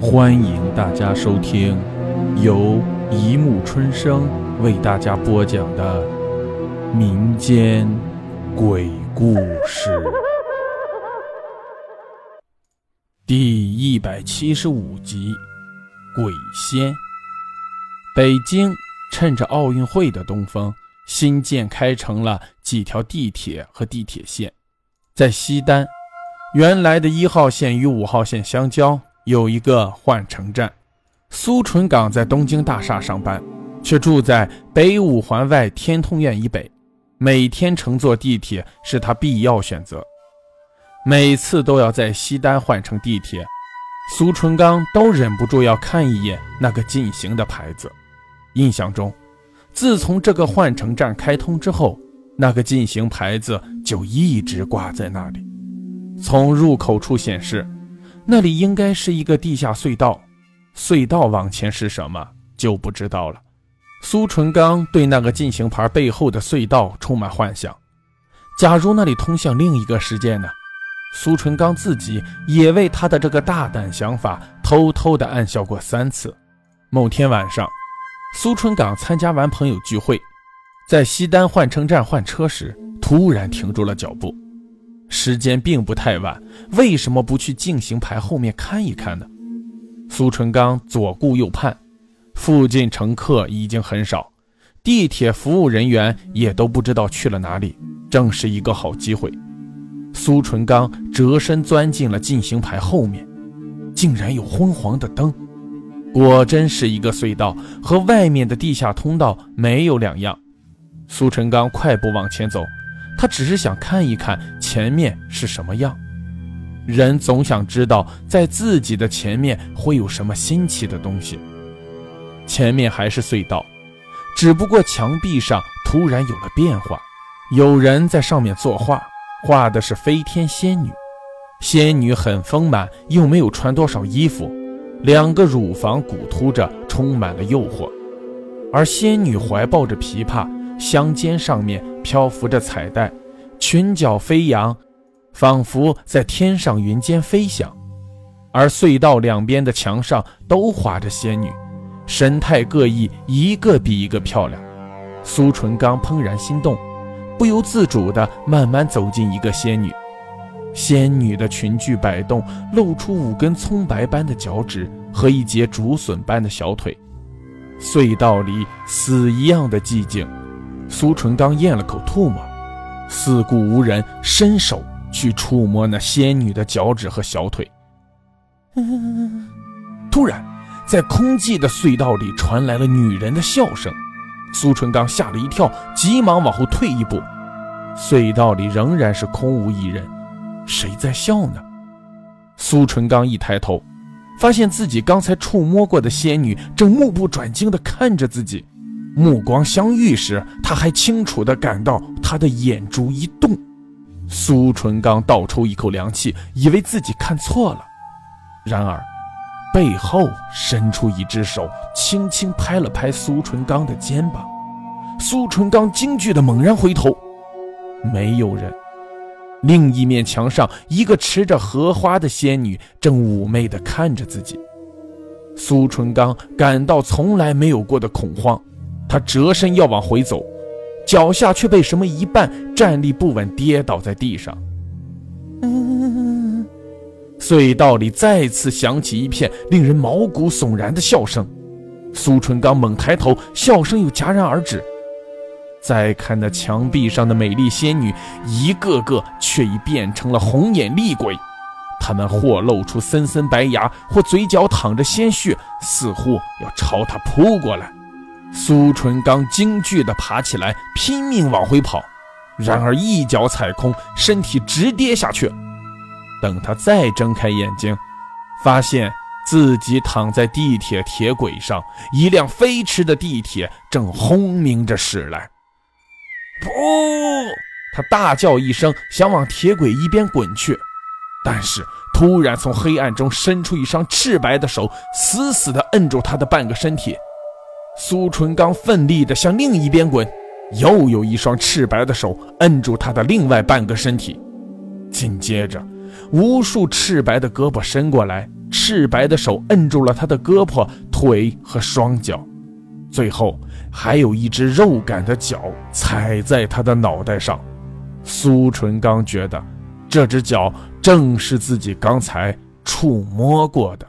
欢迎大家收听由一木春生为大家播讲的民间鬼故事第一百七十五集《鬼仙》。北京趁着奥运会的东风，新建开成了几条地铁和地铁线，在西单。原来的一号线与五号线相交，有一个换乘站。苏纯岗在东京大厦上班，却住在北五环外天通苑以北。每天乘坐地铁是他必要选择。每次都要在西单换乘地铁，苏纯刚都忍不住要看一眼那个进行的牌子。印象中，自从这个换乘站开通之后，那个进行牌子就一直挂在那里。从入口处显示，那里应该是一个地下隧道，隧道往前是什么就不知道了。苏纯刚对那个进行牌背后的隧道充满幻想，假如那里通向另一个世界呢？苏纯刚自己也为他的这个大胆想法偷偷的暗笑过三次。某天晚上，苏纯刚参加完朋友聚会，在西单换乘站换车时，突然停住了脚步。时间并不太晚，为什么不去进行牌后面看一看呢？苏纯刚左顾右盼，附近乘客已经很少，地铁服务人员也都不知道去了哪里，正是一个好机会。苏纯刚折身钻进了进行牌后面，竟然有昏黄的灯，果真是一个隧道，和外面的地下通道没有两样。苏纯刚快步往前走。他只是想看一看前面是什么样。人总想知道，在自己的前面会有什么新奇的东西。前面还是隧道，只不过墙壁上突然有了变化，有人在上面作画，画的是飞天仙女。仙女很丰满，又没有穿多少衣服，两个乳房鼓突着，充满了诱惑。而仙女怀抱着琵琶。香肩上面漂浮着彩带，裙角飞扬，仿佛在天上云间飞翔。而隧道两边的墙上都画着仙女，神态各异，一个比一个漂亮。苏纯刚怦然心动，不由自主地慢慢走进一个仙女。仙女的裙裾摆动，露出五根葱白般的脚趾和一截竹笋般的小腿。隧道里死一样的寂静。苏纯刚咽了口唾沫，四顾无人，伸手去触摸那仙女的脚趾和小腿。突然，在空寂的隧道里传来了女人的笑声。苏纯刚吓了一跳，急忙往后退一步。隧道里仍然是空无一人，谁在笑呢？苏纯刚一抬头，发现自己刚才触摸过的仙女正目不转睛地看着自己。目光相遇时，他还清楚地感到他的眼珠一动。苏纯刚倒抽一口凉气，以为自己看错了。然而，背后伸出一只手，轻轻拍了拍苏纯刚的肩膀。苏纯刚惊惧地猛然回头，没有人。另一面墙上，一个持着荷花的仙女正妩媚地看着自己。苏纯刚感到从来没有过的恐慌。他折身要往回走，脚下却被什么一绊，站立不稳，跌倒在地上。隧道里再次响起一片令人毛骨悚然的笑声。苏纯刚猛抬头，笑声又戛然而止。再看那墙壁上的美丽仙女，一个个却已变成了红眼厉鬼，她们或露出森森白牙，或嘴角淌着鲜血，似乎要朝他扑过来。苏纯刚惊惧地爬起来，拼命往回跑，然而一脚踩空，身体直跌下去。等他再睁开眼睛，发现自己躺在地铁铁轨上，一辆飞驰的地铁正轰鸣着驶来。不！他大叫一声，想往铁轨一边滚去，但是突然从黑暗中伸出一双赤白的手，死死地摁住他的半个身体。苏纯刚奋力地向另一边滚，又有一双赤白的手摁住他的另外半个身体。紧接着，无数赤白的胳膊伸过来，赤白的手摁住了他的胳膊、腿和双脚，最后还有一只肉感的脚踩在他的脑袋上。苏纯刚觉得，这只脚正是自己刚才触摸过的。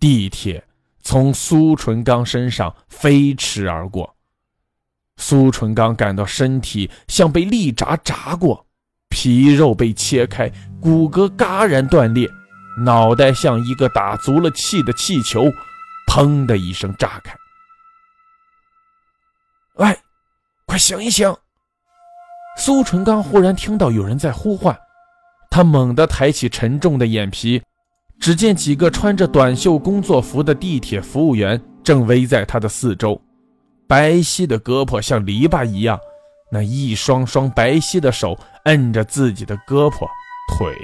地铁从苏纯刚身上飞驰而过。苏纯刚感到身体像被利闸扎过，皮肉被切开，骨骼嘎然断裂，脑袋像一个打足了气的气球，砰的一声炸开。喂，快醒一醒！苏纯刚忽然听到有人在呼唤，他猛地抬起沉重的眼皮，只见几个穿着短袖工作服的地铁服务员正围在他的四周。白皙的胳膊像篱笆一样，那一双双白皙的手摁着自己的胳膊、腿，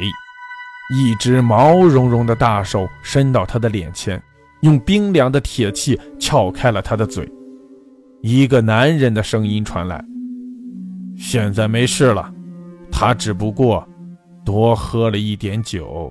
一只毛茸茸的大手伸到他的脸前，用冰凉的铁器撬开了他的嘴。一个男人的声音传来：“现在没事了，他只不过多喝了一点酒。”